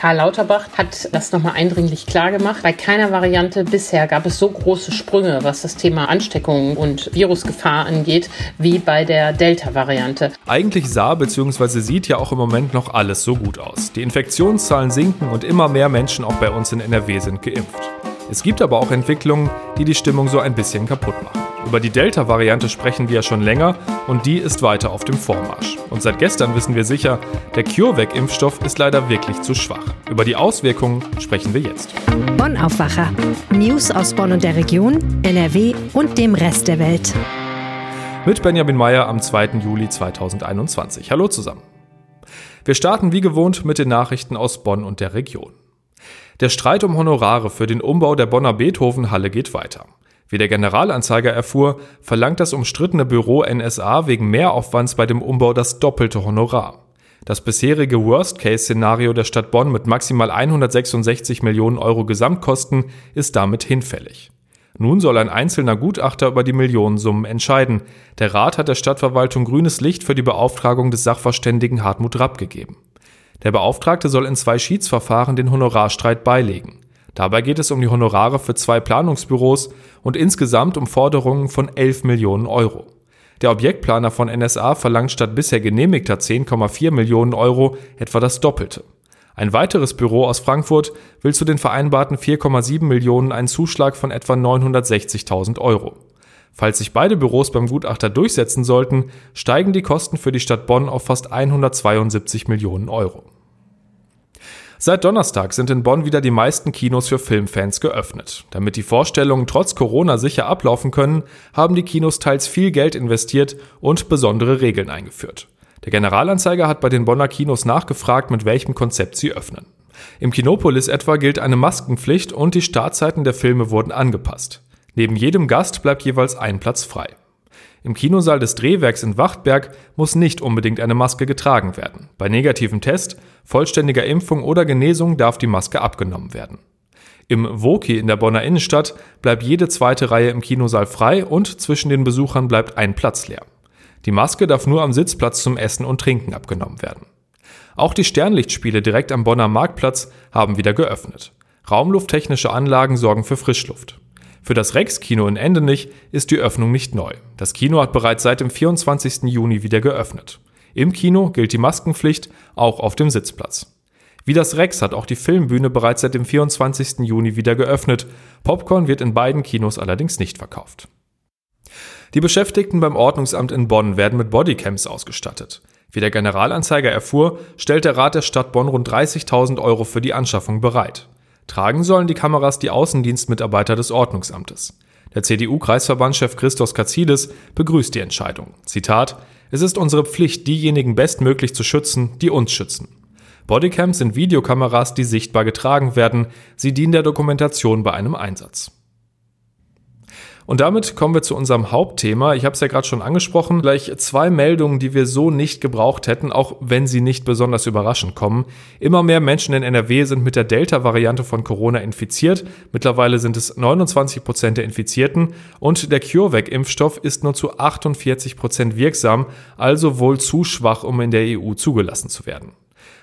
Karl Lauterbach hat das nochmal eindringlich klargemacht. Bei keiner Variante bisher gab es so große Sprünge, was das Thema Ansteckung und Virusgefahr angeht, wie bei der Delta-Variante. Eigentlich sah bzw. sieht ja auch im Moment noch alles so gut aus. Die Infektionszahlen sinken und immer mehr Menschen auch bei uns in NRW sind geimpft. Es gibt aber auch Entwicklungen, die die Stimmung so ein bisschen kaputt machen. Über die Delta-Variante sprechen wir ja schon länger und die ist weiter auf dem Vormarsch. Und seit gestern wissen wir sicher, der CureVac-Impfstoff ist leider wirklich zu schwach. Über die Auswirkungen sprechen wir jetzt. Bonn Aufwacher. News aus Bonn und der Region, NRW und dem Rest der Welt. Mit Benjamin Meyer am 2. Juli 2021. Hallo zusammen. Wir starten wie gewohnt mit den Nachrichten aus Bonn und der Region. Der Streit um Honorare für den Umbau der Bonner Beethoven-Halle geht weiter. Wie der Generalanzeiger erfuhr, verlangt das umstrittene Büro NSA wegen Mehraufwands bei dem Umbau das doppelte Honorar. Das bisherige Worst-Case-Szenario der Stadt Bonn mit maximal 166 Millionen Euro Gesamtkosten ist damit hinfällig. Nun soll ein einzelner Gutachter über die Millionensummen entscheiden. Der Rat hat der Stadtverwaltung grünes Licht für die Beauftragung des Sachverständigen Hartmut Rapp gegeben. Der Beauftragte soll in zwei Schiedsverfahren den Honorarstreit beilegen. Dabei geht es um die Honorare für zwei Planungsbüros und insgesamt um Forderungen von 11 Millionen Euro. Der Objektplaner von NSA verlangt statt bisher genehmigter 10,4 Millionen Euro etwa das Doppelte. Ein weiteres Büro aus Frankfurt will zu den vereinbarten 4,7 Millionen einen Zuschlag von etwa 960.000 Euro. Falls sich beide Büros beim Gutachter durchsetzen sollten, steigen die Kosten für die Stadt Bonn auf fast 172 Millionen Euro. Seit Donnerstag sind in Bonn wieder die meisten Kinos für Filmfans geöffnet. Damit die Vorstellungen trotz Corona sicher ablaufen können, haben die Kinos teils viel Geld investiert und besondere Regeln eingeführt. Der Generalanzeiger hat bei den Bonner Kinos nachgefragt, mit welchem Konzept sie öffnen. Im Kinopolis etwa gilt eine Maskenpflicht und die Startzeiten der Filme wurden angepasst. Neben jedem Gast bleibt jeweils ein Platz frei. Im Kinosaal des Drehwerks in Wachtberg muss nicht unbedingt eine Maske getragen werden. Bei negativem Test, vollständiger Impfung oder Genesung darf die Maske abgenommen werden. Im Woki in der Bonner Innenstadt bleibt jede zweite Reihe im Kinosaal frei und zwischen den Besuchern bleibt ein Platz leer. Die Maske darf nur am Sitzplatz zum Essen und Trinken abgenommen werden. Auch die Sternlichtspiele direkt am Bonner Marktplatz haben wieder geöffnet. Raumlufttechnische Anlagen sorgen für Frischluft. Für das Rex-Kino in Endenich ist die Öffnung nicht neu. Das Kino hat bereits seit dem 24. Juni wieder geöffnet. Im Kino gilt die Maskenpflicht auch auf dem Sitzplatz. Wie das Rex hat auch die Filmbühne bereits seit dem 24. Juni wieder geöffnet. Popcorn wird in beiden Kinos allerdings nicht verkauft. Die Beschäftigten beim Ordnungsamt in Bonn werden mit Bodycams ausgestattet. Wie der Generalanzeiger erfuhr, stellt der Rat der Stadt Bonn rund 30.000 Euro für die Anschaffung bereit. Tragen sollen die Kameras die Außendienstmitarbeiter des Ordnungsamtes. Der CDU-Kreisverbandschef Christos Katsides begrüßt die Entscheidung. Zitat: Es ist unsere Pflicht, diejenigen bestmöglich zu schützen, die uns schützen. Bodycams sind Videokameras, die sichtbar getragen werden. Sie dienen der Dokumentation bei einem Einsatz. Und damit kommen wir zu unserem Hauptthema. Ich habe es ja gerade schon angesprochen. Gleich zwei Meldungen, die wir so nicht gebraucht hätten, auch wenn sie nicht besonders überraschend kommen. Immer mehr Menschen in NRW sind mit der Delta-Variante von Corona infiziert. Mittlerweile sind es 29 Prozent der Infizierten und der CureVac-Impfstoff ist nur zu 48 Prozent wirksam, also wohl zu schwach, um in der EU zugelassen zu werden.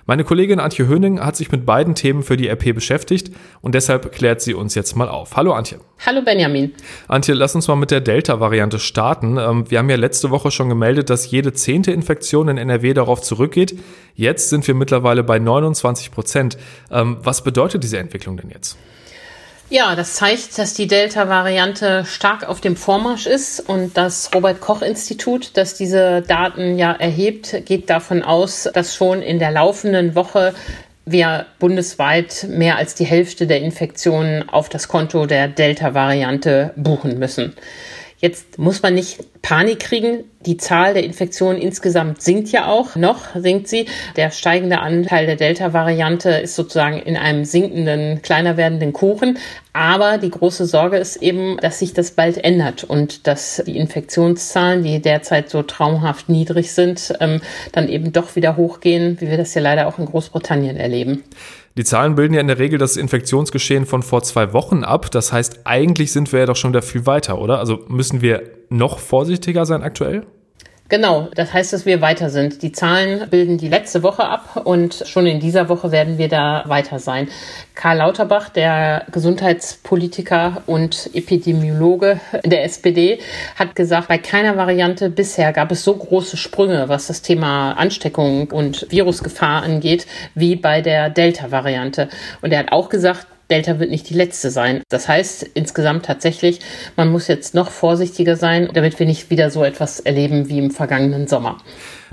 Meine Kollegin Antje Höning hat sich mit beiden Themen für die RP beschäftigt und deshalb klärt sie uns jetzt mal auf. Hallo Antje. Hallo Benjamin. Antje, lass uns mal mit der Delta-Variante starten. Ähm, wir haben ja letzte Woche schon gemeldet, dass jede zehnte Infektion in NRW darauf zurückgeht. Jetzt sind wir mittlerweile bei 29 Prozent. Ähm, was bedeutet diese Entwicklung denn jetzt? Ja, das zeigt, dass die Delta-Variante stark auf dem Vormarsch ist und das Robert-Koch-Institut, das diese Daten ja erhebt, geht davon aus, dass schon in der laufenden Woche wir bundesweit mehr als die Hälfte der Infektionen auf das Konto der Delta-Variante buchen müssen. Jetzt muss man nicht Panik kriegen. Die Zahl der Infektionen insgesamt sinkt ja auch. Noch sinkt sie. Der steigende Anteil der Delta-Variante ist sozusagen in einem sinkenden, kleiner werdenden Kuchen. Aber die große Sorge ist eben, dass sich das bald ändert und dass die Infektionszahlen, die derzeit so traumhaft niedrig sind, ähm, dann eben doch wieder hochgehen, wie wir das ja leider auch in Großbritannien erleben. Die Zahlen bilden ja in der Regel das Infektionsgeschehen von vor zwei Wochen ab. Das heißt, eigentlich sind wir ja doch schon wieder viel weiter, oder? Also müssen wir noch vorsichtiger sein aktuell? Genau, das heißt, dass wir weiter sind. Die Zahlen bilden die letzte Woche ab und schon in dieser Woche werden wir da weiter sein. Karl Lauterbach, der Gesundheitspolitiker und Epidemiologe der SPD, hat gesagt, bei keiner Variante bisher gab es so große Sprünge, was das Thema Ansteckung und Virusgefahr angeht, wie bei der Delta-Variante. Und er hat auch gesagt, Delta wird nicht die letzte sein. Das heißt insgesamt tatsächlich, man muss jetzt noch vorsichtiger sein, damit wir nicht wieder so etwas erleben wie im vergangenen Sommer.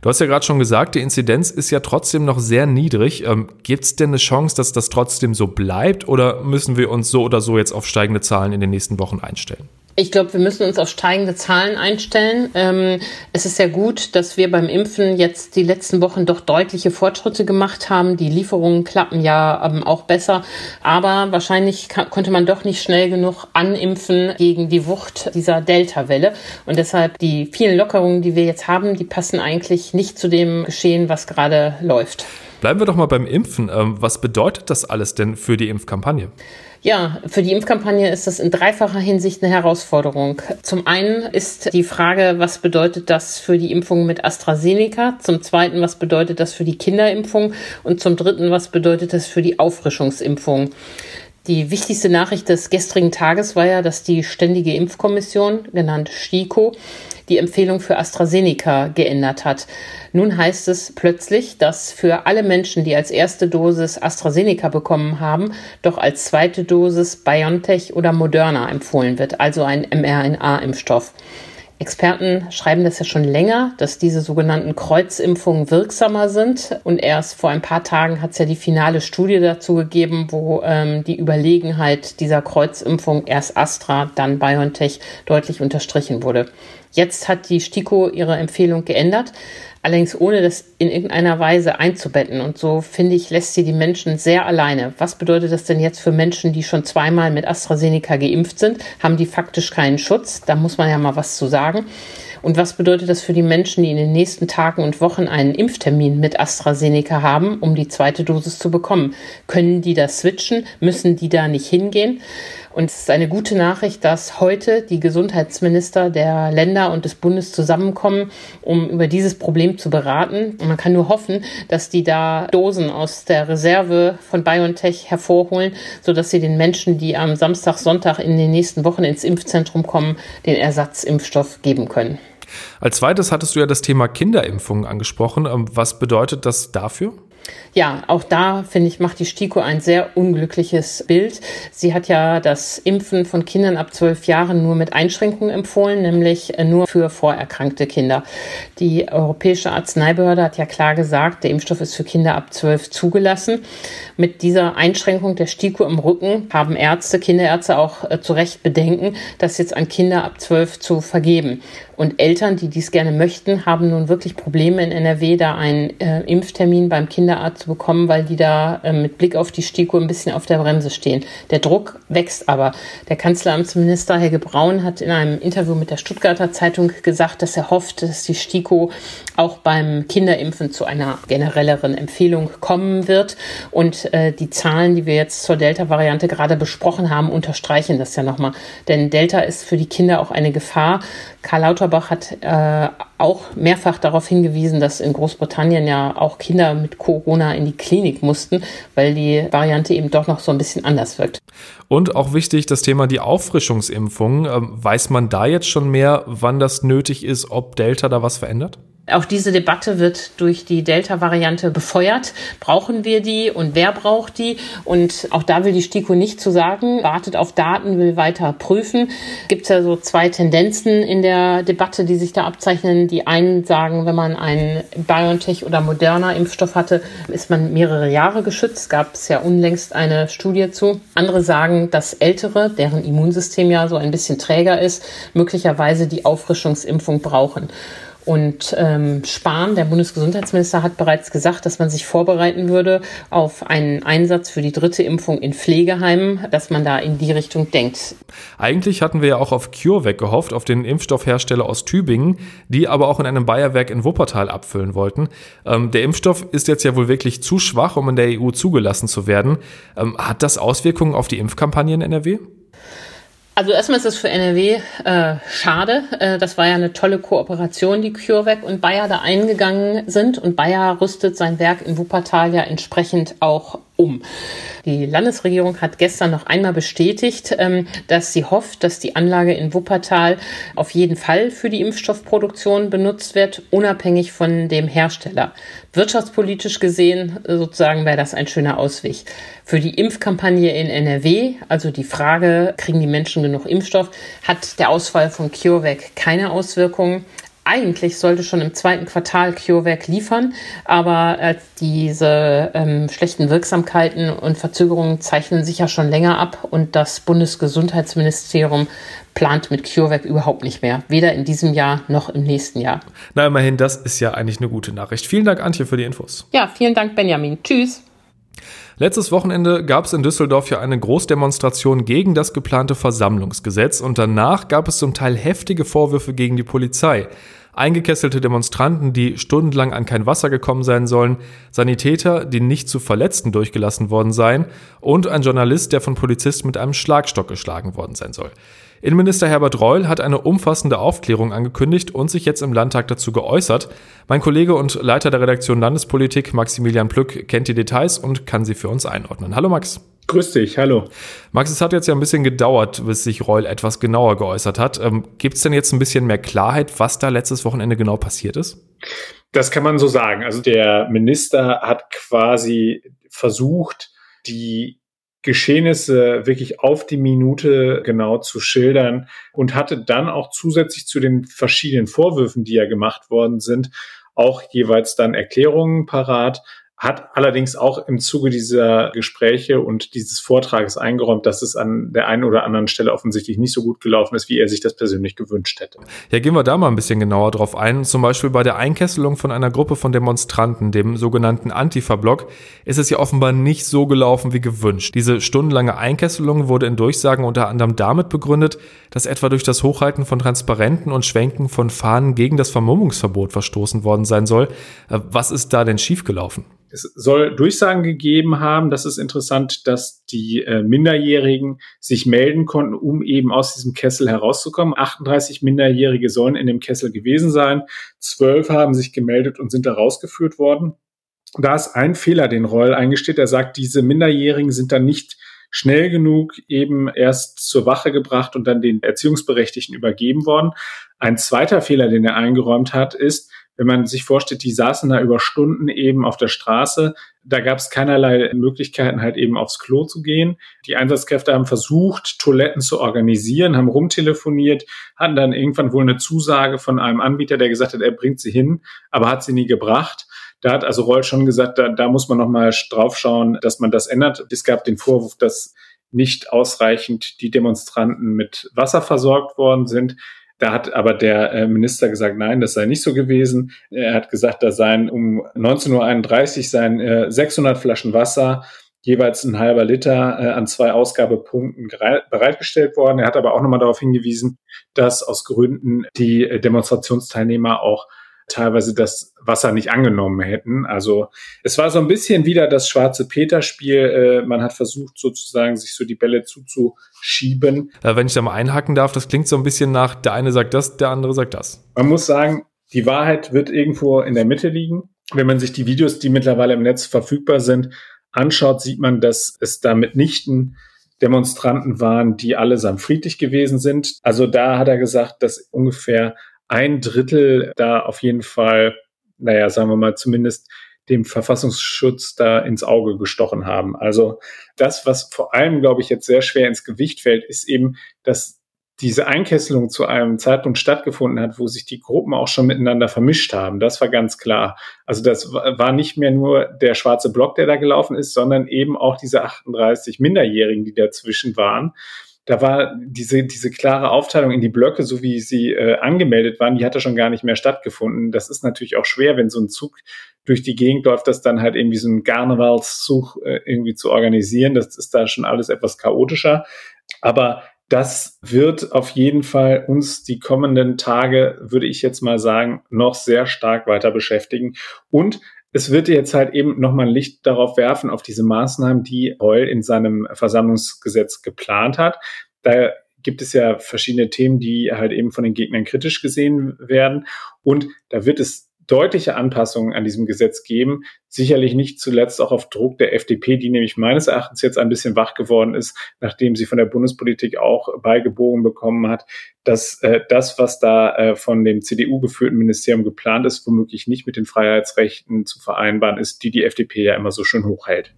Du hast ja gerade schon gesagt, die Inzidenz ist ja trotzdem noch sehr niedrig. Ähm, Gibt es denn eine Chance, dass das trotzdem so bleibt oder müssen wir uns so oder so jetzt auf steigende Zahlen in den nächsten Wochen einstellen? Ich glaube, wir müssen uns auf steigende Zahlen einstellen. Ähm, es ist sehr gut, dass wir beim Impfen jetzt die letzten Wochen doch deutliche Fortschritte gemacht haben. Die Lieferungen klappen ja ähm, auch besser. Aber wahrscheinlich konnte man doch nicht schnell genug animpfen gegen die Wucht dieser Delta-Welle. Und deshalb die vielen Lockerungen, die wir jetzt haben, die passen eigentlich nicht zu dem Geschehen, was gerade läuft. Bleiben wir doch mal beim Impfen. Ähm, was bedeutet das alles denn für die Impfkampagne? Ja, für die Impfkampagne ist das in dreifacher Hinsicht eine Herausforderung. Zum einen ist die Frage, was bedeutet das für die Impfung mit AstraZeneca? Zum zweiten, was bedeutet das für die Kinderimpfung? Und zum dritten, was bedeutet das für die Auffrischungsimpfung? Die wichtigste Nachricht des gestrigen Tages war ja, dass die Ständige Impfkommission, genannt STIKO, die Empfehlung für AstraZeneca geändert hat. Nun heißt es plötzlich, dass für alle Menschen, die als erste Dosis AstraZeneca bekommen haben, doch als zweite Dosis BioNTech oder Moderna empfohlen wird, also ein mRNA-Impfstoff. Experten schreiben das ja schon länger, dass diese sogenannten Kreuzimpfungen wirksamer sind. Und erst vor ein paar Tagen hat es ja die finale Studie dazu gegeben, wo ähm, die Überlegenheit dieser Kreuzimpfung erst Astra, dann BioNTech deutlich unterstrichen wurde. Jetzt hat die STIKO ihre Empfehlung geändert, allerdings ohne das in irgendeiner Weise einzubetten. Und so, finde ich, lässt sie die Menschen sehr alleine. Was bedeutet das denn jetzt für Menschen, die schon zweimal mit AstraZeneca geimpft sind? Haben die faktisch keinen Schutz? Da muss man ja mal was zu sagen. Und was bedeutet das für die Menschen, die in den nächsten Tagen und Wochen einen Impftermin mit AstraZeneca haben, um die zweite Dosis zu bekommen? Können die da switchen? Müssen die da nicht hingehen? Und es ist eine gute Nachricht, dass heute die Gesundheitsminister der Länder und des Bundes zusammenkommen, um über dieses Problem zu beraten. Und man kann nur hoffen, dass die da Dosen aus der Reserve von BioNTech hervorholen, sodass sie den Menschen, die am Samstag, Sonntag in den nächsten Wochen ins Impfzentrum kommen, den Ersatzimpfstoff geben können. Als zweites hattest du ja das Thema Kinderimpfungen angesprochen. Ähm, was bedeutet das dafür? Ja, auch da finde ich, macht die STIKO ein sehr unglückliches Bild. Sie hat ja das Impfen von Kindern ab zwölf Jahren nur mit Einschränkungen empfohlen, nämlich äh, nur für vorerkrankte Kinder. Die Europäische Arzneibehörde hat ja klar gesagt, der Impfstoff ist für Kinder ab zwölf zugelassen. Mit dieser Einschränkung der STIKO im Rücken haben Ärzte, Kinderärzte auch äh, zu Recht Bedenken, das jetzt an Kinder ab zwölf zu vergeben. Und Eltern, die dies gerne möchten, haben nun wirklich Probleme in NRW, da einen äh, Impftermin beim Kinderarzt zu bekommen, weil die da äh, mit Blick auf die STIKO ein bisschen auf der Bremse stehen. Der Druck wächst aber. Der Kanzleramtsminister Helge Braun hat in einem Interview mit der Stuttgarter Zeitung gesagt, dass er hofft, dass die STIKO auch beim Kinderimpfen zu einer generelleren Empfehlung kommen wird. Und äh, die Zahlen, die wir jetzt zur Delta-Variante gerade besprochen haben, unterstreichen das ja nochmal. Denn Delta ist für die Kinder auch eine Gefahr. Karl Lauterbach hat äh, auch mehrfach darauf hingewiesen, dass in Großbritannien ja auch Kinder mit Corona in die Klinik mussten, weil die Variante eben doch noch so ein bisschen anders wirkt. Und auch wichtig, das Thema die Auffrischungsimpfung. Ähm, weiß man da jetzt schon mehr, wann das nötig ist, ob Delta da was verändert? Auch diese Debatte wird durch die Delta-Variante befeuert. Brauchen wir die und wer braucht die? Und auch da will die STIKO nicht zu sagen, wartet auf Daten, will weiter prüfen. Gibt es ja so zwei Tendenzen in der Debatte, die sich da abzeichnen. Die einen sagen, wenn man einen BioNTech oder Moderna-Impfstoff hatte, ist man mehrere Jahre geschützt. Gab es ja unlängst eine Studie zu. Andere sagen, dass Ältere, deren Immunsystem ja so ein bisschen träger ist, möglicherweise die Auffrischungsimpfung brauchen. Und ähm, Spahn, der Bundesgesundheitsminister, hat bereits gesagt, dass man sich vorbereiten würde auf einen Einsatz für die dritte Impfung in Pflegeheimen, dass man da in die Richtung denkt. Eigentlich hatten wir ja auch auf CureVac gehofft, auf den Impfstoffhersteller aus Tübingen, die aber auch in einem Bayerwerk in Wuppertal abfüllen wollten. Ähm, der Impfstoff ist jetzt ja wohl wirklich zu schwach, um in der EU zugelassen zu werden. Ähm, hat das Auswirkungen auf die Impfkampagne in NRW? Also erstmal ist es für NRW äh, schade. Äh, das war ja eine tolle Kooperation, die CureVac und Bayer da eingegangen sind. Und Bayer rüstet sein Werk in Wuppertal ja entsprechend auch um. Die Landesregierung hat gestern noch einmal bestätigt, ähm, dass sie hofft, dass die Anlage in Wuppertal auf jeden Fall für die Impfstoffproduktion benutzt wird, unabhängig von dem Hersteller. Wirtschaftspolitisch gesehen sozusagen wäre das ein schöner Ausweg. Für die Impfkampagne in NRW, also die Frage, kriegen die Menschen genug Impfstoff, hat der Ausfall von CureVac keine Auswirkungen eigentlich sollte schon im zweiten Quartal CureVac liefern, aber äh, diese ähm, schlechten Wirksamkeiten und Verzögerungen zeichnen sich ja schon länger ab und das Bundesgesundheitsministerium plant mit CureVac überhaupt nicht mehr, weder in diesem Jahr noch im nächsten Jahr. Na, immerhin, das ist ja eigentlich eine gute Nachricht. Vielen Dank, Antje, für die Infos. Ja, vielen Dank, Benjamin. Tschüss. Letztes Wochenende gab es in Düsseldorf ja eine Großdemonstration gegen das geplante Versammlungsgesetz und danach gab es zum Teil heftige Vorwürfe gegen die Polizei. Eingekesselte Demonstranten, die stundenlang an kein Wasser gekommen sein sollen, Sanitäter, die nicht zu Verletzten durchgelassen worden seien und ein Journalist, der von Polizisten mit einem Schlagstock geschlagen worden sein soll. Innenminister Herbert Reul hat eine umfassende Aufklärung angekündigt und sich jetzt im Landtag dazu geäußert. Mein Kollege und Leiter der Redaktion Landespolitik, Maximilian Plück, kennt die Details und kann sie für uns einordnen. Hallo Max. Grüß dich, hallo. Max, es hat jetzt ja ein bisschen gedauert, bis sich Reul etwas genauer geäußert hat. Ähm, Gibt es denn jetzt ein bisschen mehr Klarheit, was da letztes Wochenende genau passiert ist? Das kann man so sagen. Also der Minister hat quasi versucht, die Geschehnisse wirklich auf die Minute genau zu schildern und hatte dann auch zusätzlich zu den verschiedenen Vorwürfen, die ja gemacht worden sind, auch jeweils dann Erklärungen parat, hat allerdings auch im Zuge dieser Gespräche und dieses Vortrages eingeräumt, dass es an der einen oder anderen Stelle offensichtlich nicht so gut gelaufen ist, wie er sich das persönlich gewünscht hätte. Ja, gehen wir da mal ein bisschen genauer drauf ein. Zum Beispiel bei der Einkesselung von einer Gruppe von Demonstranten, dem sogenannten Antifa-Block, ist es ja offenbar nicht so gelaufen wie gewünscht. Diese stundenlange Einkesselung wurde in Durchsagen unter anderem damit begründet, dass etwa durch das Hochhalten von Transparenten und Schwenken von Fahnen gegen das Vermummungsverbot verstoßen worden sein soll. Äh, was ist da denn schiefgelaufen? Es soll Durchsagen gegeben haben. Das ist interessant, dass die äh, Minderjährigen sich melden konnten, um eben aus diesem Kessel herauszukommen. 38 Minderjährige sollen in dem Kessel gewesen sein. Zwölf haben sich gemeldet und sind da rausgeführt worden. Da ist ein Fehler, den Reul eingesteht. Er sagt, diese Minderjährigen sind dann nicht schnell genug eben erst zur Wache gebracht und dann den Erziehungsberechtigten übergeben worden. Ein zweiter Fehler, den er eingeräumt hat, ist, wenn man sich vorstellt, die saßen da über Stunden eben auf der Straße, da gab es keinerlei Möglichkeiten, halt eben aufs Klo zu gehen. Die Einsatzkräfte haben versucht, Toiletten zu organisieren, haben rumtelefoniert, hatten dann irgendwann wohl eine Zusage von einem Anbieter, der gesagt hat, er bringt sie hin, aber hat sie nie gebracht. Da hat also Roll schon gesagt, da, da muss man nochmal drauf schauen, dass man das ändert. Es gab den Vorwurf, dass nicht ausreichend die Demonstranten mit Wasser versorgt worden sind. Da hat aber der äh, Minister gesagt, nein, das sei nicht so gewesen. Er hat gesagt, da seien um 19.31 Uhr seien 600 Flaschen Wasser, jeweils ein halber Liter äh, an zwei Ausgabepunkten bereitgestellt worden. Er hat aber auch nochmal darauf hingewiesen, dass aus Gründen die äh, Demonstrationsteilnehmer auch teilweise das Wasser nicht angenommen hätten. Also es war so ein bisschen wieder das schwarze Peter-Spiel. Äh, man hat versucht sozusagen, sich so die Bälle zuzuschieben. Äh, wenn ich da mal einhaken darf, das klingt so ein bisschen nach, der eine sagt das, der andere sagt das. Man muss sagen, die Wahrheit wird irgendwo in der Mitte liegen. Wenn man sich die Videos, die mittlerweile im Netz verfügbar sind, anschaut, sieht man, dass es da mitnichten Demonstranten waren, die allesamt friedlich gewesen sind. Also da hat er gesagt, dass ungefähr ein Drittel da auf jeden Fall, naja, sagen wir mal, zumindest dem Verfassungsschutz da ins Auge gestochen haben. Also das, was vor allem, glaube ich, jetzt sehr schwer ins Gewicht fällt, ist eben, dass diese Einkesselung zu einem Zeitpunkt stattgefunden hat, wo sich die Gruppen auch schon miteinander vermischt haben. Das war ganz klar. Also das war nicht mehr nur der schwarze Block, der da gelaufen ist, sondern eben auch diese 38 Minderjährigen, die dazwischen waren da war diese, diese klare Aufteilung in die Blöcke, so wie sie äh, angemeldet waren, die hatte schon gar nicht mehr stattgefunden. Das ist natürlich auch schwer, wenn so ein Zug durch die Gegend läuft, das dann halt irgendwie so ein Karnevalszug äh, irgendwie zu organisieren. Das ist da schon alles etwas chaotischer. Aber das wird auf jeden Fall uns die kommenden Tage, würde ich jetzt mal sagen, noch sehr stark weiter beschäftigen. Und es wird jetzt halt eben nochmal ein Licht darauf werfen, auf diese Maßnahmen, die Reul in seinem Versammlungsgesetz geplant hat. Da gibt es ja verschiedene Themen, die halt eben von den Gegnern kritisch gesehen werden. Und da wird es deutliche Anpassungen an diesem Gesetz geben. Sicherlich nicht zuletzt auch auf Druck der FDP, die nämlich meines Erachtens jetzt ein bisschen wach geworden ist, nachdem sie von der Bundespolitik auch beigebogen bekommen hat, dass äh, das, was da äh, von dem CDU geführten Ministerium geplant ist, womöglich nicht mit den Freiheitsrechten zu vereinbaren ist, die die FDP ja immer so schön hochhält.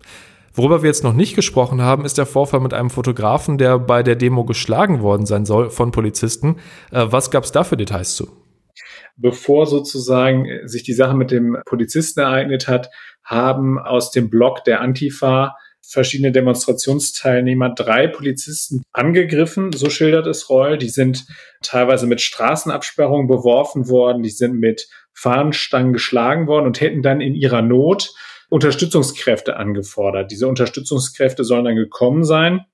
Worüber wir jetzt noch nicht gesprochen haben, ist der Vorfall mit einem Fotografen, der bei der Demo geschlagen worden sein soll von Polizisten. Äh, was gab es da für Details zu? Bevor sozusagen sich die Sache mit dem Polizisten ereignet hat, haben aus dem Block der Antifa verschiedene Demonstrationsteilnehmer drei Polizisten angegriffen, so schildert es Reul. Die sind teilweise mit Straßenabsperrungen beworfen worden, die sind mit Fahnenstangen geschlagen worden und hätten dann in ihrer Not Unterstützungskräfte angefordert. Diese Unterstützungskräfte sollen dann gekommen sein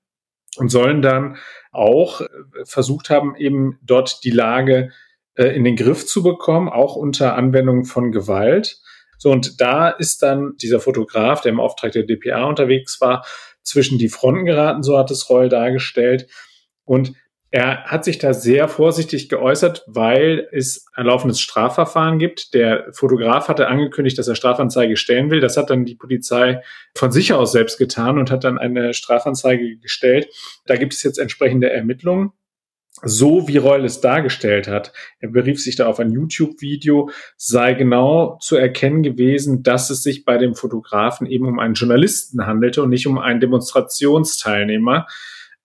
und sollen dann auch versucht haben, eben dort die Lage äh, in den Griff zu bekommen, auch unter Anwendung von Gewalt. So, und da ist dann dieser Fotograf, der im Auftrag der DPA unterwegs war, zwischen die Fronten geraten, so hat es Reul dargestellt. Und er hat sich da sehr vorsichtig geäußert, weil es ein laufendes Strafverfahren gibt. Der Fotograf hatte angekündigt, dass er Strafanzeige stellen will. Das hat dann die Polizei von sich aus selbst getan und hat dann eine Strafanzeige gestellt. Da gibt es jetzt entsprechende Ermittlungen so wie Reul es dargestellt hat, er berief sich da auf ein YouTube-Video, sei genau zu erkennen gewesen, dass es sich bei dem Fotografen eben um einen Journalisten handelte und nicht um einen Demonstrationsteilnehmer.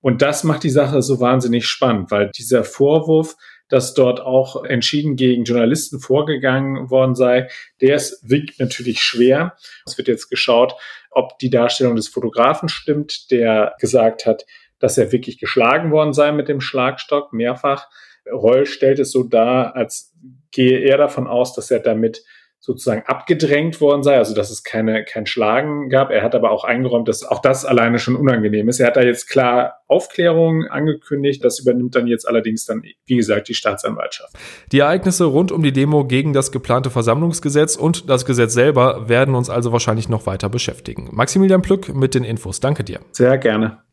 Und das macht die Sache so wahnsinnig spannend, weil dieser Vorwurf, dass dort auch entschieden gegen Journalisten vorgegangen worden sei, der ist, wiegt natürlich schwer. Es wird jetzt geschaut, ob die Darstellung des Fotografen stimmt, der gesagt hat, dass er wirklich geschlagen worden sei mit dem Schlagstock mehrfach. Reul stellt es so dar, als gehe er davon aus, dass er damit sozusagen abgedrängt worden sei, also dass es keine, kein Schlagen gab. Er hat aber auch eingeräumt, dass auch das alleine schon unangenehm ist. Er hat da jetzt klar Aufklärung angekündigt. Das übernimmt dann jetzt allerdings dann, wie gesagt, die Staatsanwaltschaft. Die Ereignisse rund um die Demo gegen das geplante Versammlungsgesetz und das Gesetz selber werden uns also wahrscheinlich noch weiter beschäftigen. Maximilian Plück mit den Infos. Danke dir. Sehr gerne.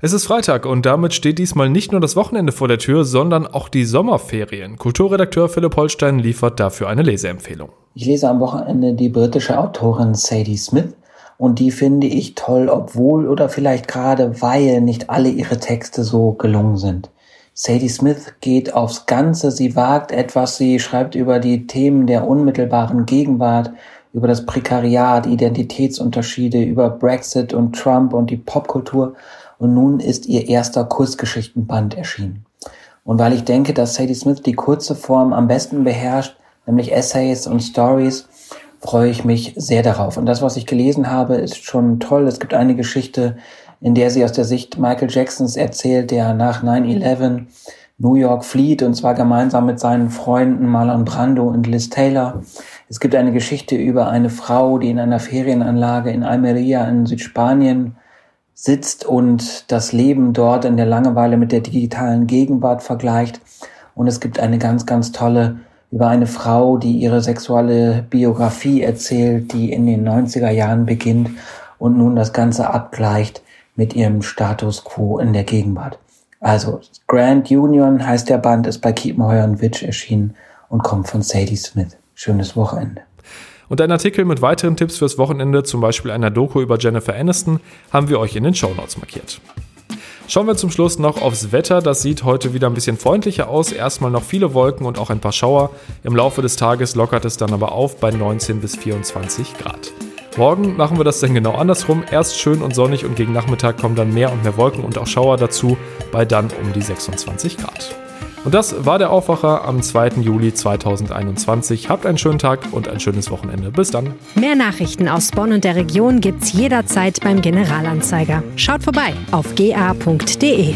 Es ist Freitag und damit steht diesmal nicht nur das Wochenende vor der Tür, sondern auch die Sommerferien. Kulturredakteur Philipp Holstein liefert dafür eine Leseempfehlung. Ich lese am Wochenende die britische Autorin Sadie Smith und die finde ich toll, obwohl oder vielleicht gerade weil nicht alle ihre Texte so gelungen sind. Sadie Smith geht aufs Ganze, sie wagt etwas, sie schreibt über die Themen der unmittelbaren Gegenwart, über das Prekariat, Identitätsunterschiede, über Brexit und Trump und die Popkultur und nun ist ihr erster Kurzgeschichtenband erschienen. Und weil ich denke, dass Sadie Smith die kurze Form am besten beherrscht, nämlich Essays und Stories, freue ich mich sehr darauf. Und das, was ich gelesen habe, ist schon toll. Es gibt eine Geschichte, in der sie aus der Sicht Michael Jacksons erzählt, der nach 9-11 New York flieht, und zwar gemeinsam mit seinen Freunden Marlon Brando und Liz Taylor. Es gibt eine Geschichte über eine Frau, die in einer Ferienanlage in Almeria in Südspanien sitzt und das Leben dort in der Langeweile mit der digitalen Gegenwart vergleicht. Und es gibt eine ganz, ganz tolle über eine Frau, die ihre sexuelle Biografie erzählt, die in den 90er Jahren beginnt und nun das Ganze abgleicht mit ihrem Status quo in der Gegenwart. Also Grand Union heißt der Band, ist bei Kiepenheuer und Witch erschienen und kommt von Sadie Smith. Schönes Wochenende. Und ein Artikel mit weiteren Tipps fürs Wochenende, zum Beispiel einer Doku über Jennifer Aniston, haben wir euch in den Show Notes markiert. Schauen wir zum Schluss noch aufs Wetter. Das sieht heute wieder ein bisschen freundlicher aus. Erstmal noch viele Wolken und auch ein paar Schauer. Im Laufe des Tages lockert es dann aber auf bei 19 bis 24 Grad. Morgen machen wir das dann genau andersrum. Erst schön und sonnig und gegen Nachmittag kommen dann mehr und mehr Wolken und auch Schauer dazu bei dann um die 26 Grad. Und das war der Aufwacher am 2. Juli 2021. Habt einen schönen Tag und ein schönes Wochenende. Bis dann. Mehr Nachrichten aus Bonn und der Region gibt's jederzeit beim Generalanzeiger. Schaut vorbei auf ga.de.